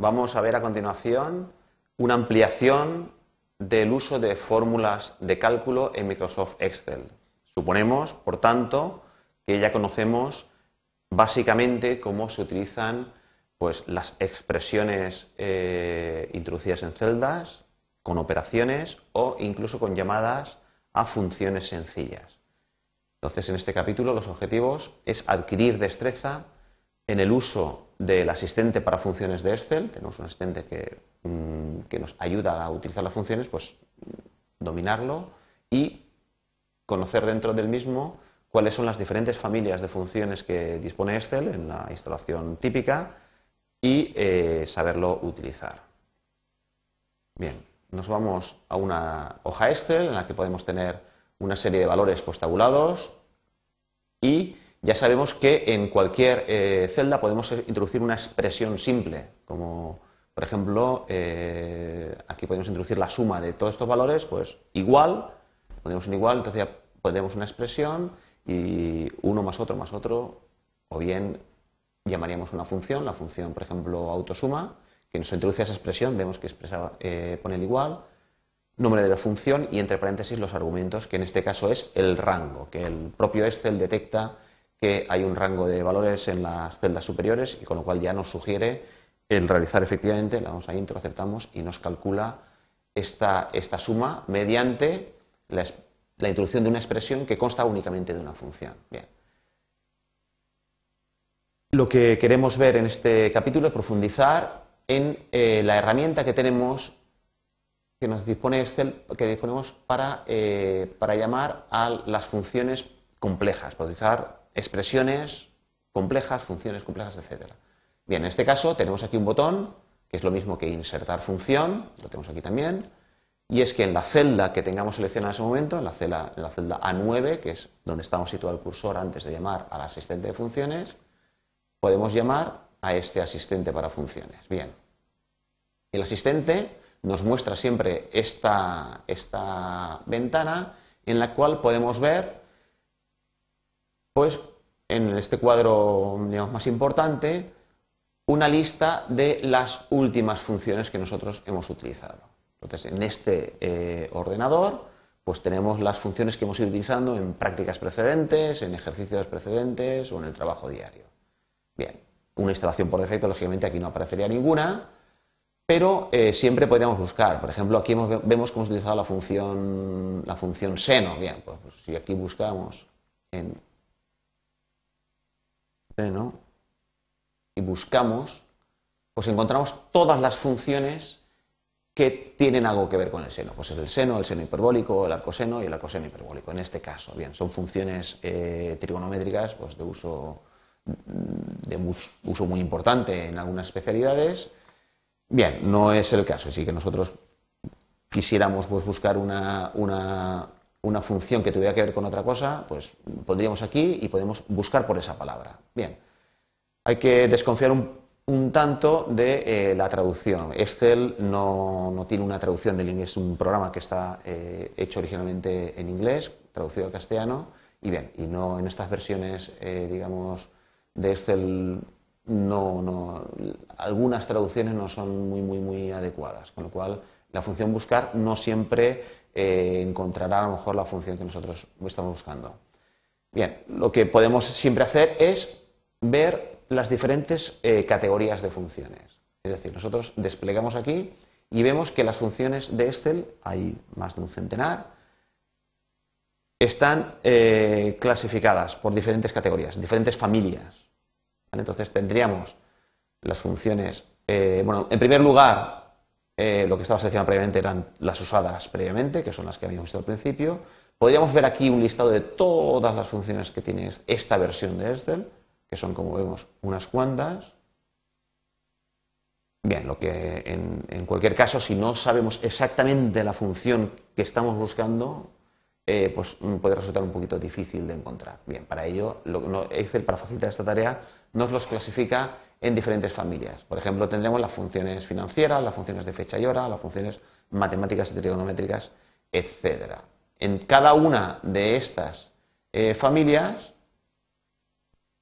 vamos a ver a continuación una ampliación del uso de fórmulas de cálculo en Microsoft Excel. Suponemos, por tanto, que ya conocemos básicamente cómo se utilizan pues, las expresiones eh, introducidas en celdas, con operaciones o incluso con llamadas a funciones sencillas. Entonces, en este capítulo los objetivos es adquirir destreza en el uso del asistente para funciones de Excel. Tenemos un asistente que, mm, que nos ayuda a utilizar las funciones, pues dominarlo y conocer dentro del mismo cuáles son las diferentes familias de funciones que dispone Excel en la instalación típica y eh, saberlo utilizar. Bien, nos vamos a una hoja Excel en la que podemos tener una serie de valores postabulados y ya sabemos que en cualquier eh, celda podemos introducir una expresión simple, como por ejemplo eh, aquí podemos introducir la suma de todos estos valores, pues igual, ponemos un igual, entonces ya pondremos una expresión y uno más otro más otro, o bien llamaríamos una función, la función, por ejemplo, autosuma, que nos introduce esa expresión, vemos que expresa, eh, pone el igual, nombre de la función y entre paréntesis los argumentos, que en este caso es el rango, que el propio Excel detecta que hay un rango de valores en las celdas superiores y con lo cual ya nos sugiere el realizar efectivamente, le damos a intro, y nos calcula esta, esta suma mediante la, la introducción de una expresión que consta únicamente de una función. Bien. Lo que queremos ver en este capítulo es profundizar en eh, la herramienta que tenemos, que nos dispone Excel, que disponemos para, eh, para llamar a las funciones complejas, para utilizar expresiones complejas, funciones complejas, etc. Bien, en este caso tenemos aquí un botón, que es lo mismo que insertar función, lo tenemos aquí también, y es que en la celda que tengamos seleccionada en ese momento, en la celda, en la celda A9, que es donde estamos situado el cursor antes de llamar al asistente de funciones, podemos llamar a este asistente para funciones. Bien, el asistente nos muestra siempre esta, esta ventana en la cual podemos ver, pues, en este cuadro más importante, una lista de las últimas funciones que nosotros hemos utilizado. Entonces, en este eh, ordenador, pues tenemos las funciones que hemos ido utilizando en prácticas precedentes, en ejercicios precedentes o en el trabajo diario. Bien, una instalación por defecto, lógicamente aquí no aparecería ninguna, pero eh, siempre podríamos buscar. Por ejemplo, aquí vemos que hemos utilizado la función, la función seno. Bien, pues, pues si aquí buscamos en seno y buscamos, pues encontramos todas las funciones que tienen algo que ver con el seno. Pues es el seno, el seno hiperbólico, el arcoseno y el arcoseno hiperbólico. En este caso, bien, son funciones eh, trigonométricas pues, de uso de uso muy importante en algunas especialidades. Bien, no es el caso, así que nosotros quisiéramos pues, buscar una, una, función que tuviera que ver con otra cosa, pues pondríamos aquí y podemos buscar por esa palabra. Bien, hay que desconfiar un, tanto de eh, la traducción. Excel no, no, tiene una traducción del inglés, es un programa que está eh, hecho originalmente en inglés, traducido al castellano, y bien, y no en estas versiones, eh, digamos, de Excel no, no, algunas traducciones no son muy, muy, muy adecuadas, con lo cual la función buscar no siempre eh, encontrará a lo mejor la función que nosotros estamos buscando. Bien, lo que podemos siempre hacer es ver las diferentes eh, categorías de funciones. Es decir, nosotros desplegamos aquí y vemos que las funciones de Excel, hay más de un centenar, están eh, clasificadas por diferentes categorías, diferentes familias. Entonces tendríamos las funciones, bueno, en primer lugar, eh, lo que estaba seleccionado previamente eran las usadas previamente, que son las que habíamos visto al principio. Podríamos ver aquí un listado de todas las funciones que tiene esta versión de Excel, que son, como vemos, unas cuantas. Bien, lo que en, cualquier caso, si no sabemos exactamente la función que estamos buscando, eh, pues puede resultar un poquito difícil de encontrar. Bien, para ello, Excel, para facilitar esta tarea, nos los clasifica en diferentes familias. Por ejemplo, tendremos las funciones financieras, las funciones de fecha y hora, las funciones matemáticas y trigonométricas, etc. En cada una de estas eh, familias,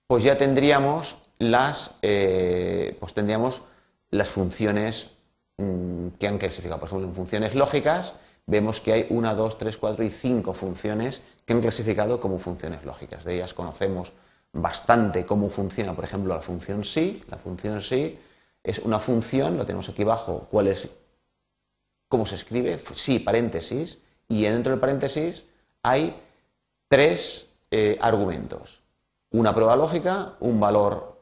pues ya tendríamos las, eh, pues tendríamos las funciones mm, que han clasificado. Por ejemplo, en funciones lógicas vemos que hay una, dos, tres, cuatro y cinco funciones que han clasificado como funciones lógicas. De ellas conocemos bastante cómo funciona, por ejemplo, la función sí. La función sí es una función, lo tenemos aquí abajo, cuál es, cómo se escribe, sí, paréntesis, y dentro del paréntesis hay tres eh, argumentos. Una prueba lógica, un valor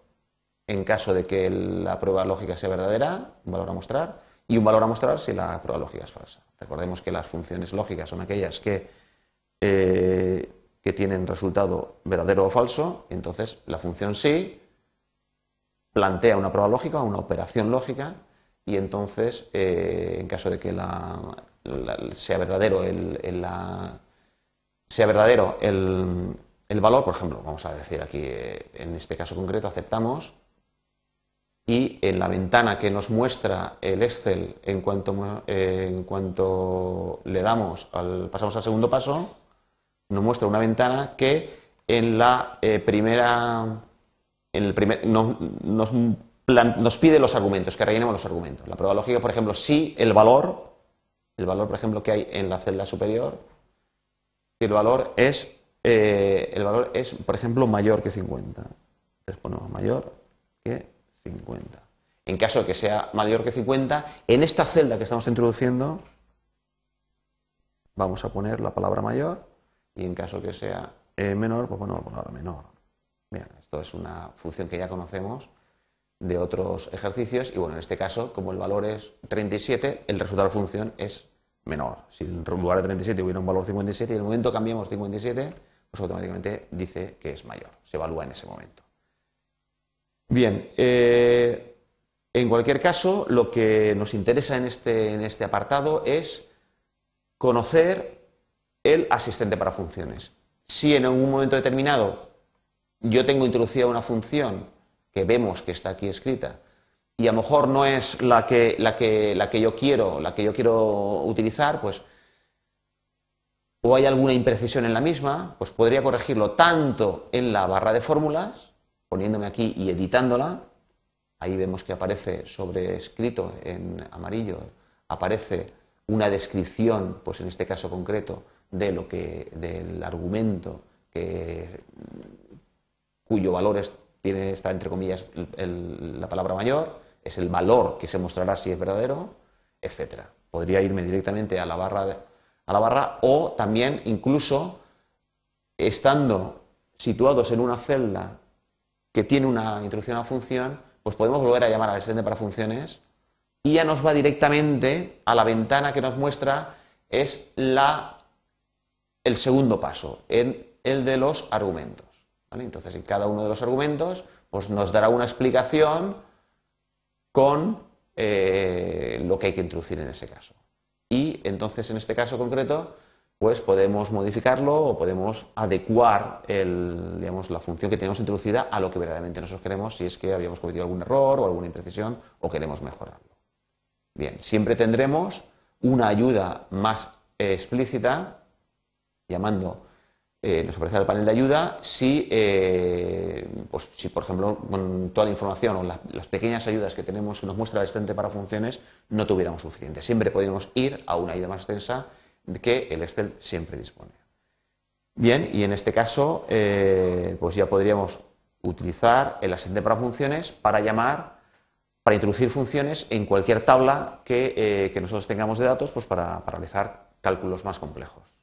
en caso de que la prueba lógica sea verdadera, un valor a mostrar, y un valor a mostrar si la prueba lógica es falsa. Recordemos que las funciones lógicas son aquellas que, eh, que tienen resultado verdadero o falso, entonces la función sí plantea una prueba lógica, una operación lógica, y entonces, eh, en caso de que sea verdadero el, sea verdadero el, el, valor, por ejemplo, vamos a decir aquí, eh, en este caso concreto, aceptamos y en la ventana que nos muestra el Excel en cuanto, eh, en cuanto le damos, al, pasamos al segundo paso, nos muestra una ventana que en la eh, primera, en el primer, nos, nos, pide los argumentos, que rellenemos los argumentos. La prueba lógica, por ejemplo, si el valor, el valor, por ejemplo, que hay en la celda superior, si el valor es, eh, el valor es, por ejemplo, mayor que 50. Entonces ponemos mayor que 50. En caso de que sea mayor que 50, en esta celda que estamos introduciendo, vamos a poner la palabra mayor y en caso que sea eh, menor, pues la palabra menor. Bien, esto es una función que ya conocemos de otros ejercicios y bueno, en este caso, como el valor es 37, el resultado de la función es menor. Si en lugar de 37 hubiera un valor 57 y en el momento cambiamos 57, pues automáticamente dice que es mayor, se evalúa en ese momento. Bien, eh, en cualquier caso, lo que nos interesa en este, en este apartado es conocer el asistente para funciones. Si en algún momento determinado yo tengo introducida una función que vemos que está aquí escrita y a lo mejor no es la que, la que, la que yo quiero, la que yo quiero utilizar, pues o hay alguna imprecisión en la misma, pues podría corregirlo tanto en la barra de fórmulas poniéndome aquí y editándola, ahí vemos que aparece sobrescrito en amarillo, aparece una descripción, pues en este caso concreto, de lo que, del argumento cuyo valor tiene, está entre comillas la palabra mayor, es el valor que se mostrará si es verdadero, etcétera. Podría irme directamente a la barra, a la barra o también incluso estando situados en una celda que tiene una introducción a función, pues podemos volver a llamar al asistente para funciones y ya nos va directamente a la ventana que nos muestra es la, el segundo paso, en el de los argumentos. Entonces, en cada uno de los argumentos pues nos dará una explicación con eh, lo que hay que introducir en ese caso. Y entonces, en este caso concreto, pues podemos modificarlo o podemos adecuar la función que tenemos introducida a lo que verdaderamente nosotros queremos si es que habíamos cometido algún error o alguna imprecisión o queremos mejorarlo. Bien, siempre tendremos una ayuda más explícita, llamando, eh, nos aparece el panel de ayuda, si, eh, pues, si por ejemplo con toda la información o las pequeñas ayudas que tenemos que nos muestra el asistente para funciones no tuviéramos suficiente. Siempre podemos ir a una ayuda más extensa que el Excel siempre dispone. Bien, y en este caso, eh, pues ya podríamos utilizar el asistente para funciones para llamar, para introducir funciones en cualquier tabla que, eh, nosotros tengamos de datos, pues para realizar cálculos más complejos.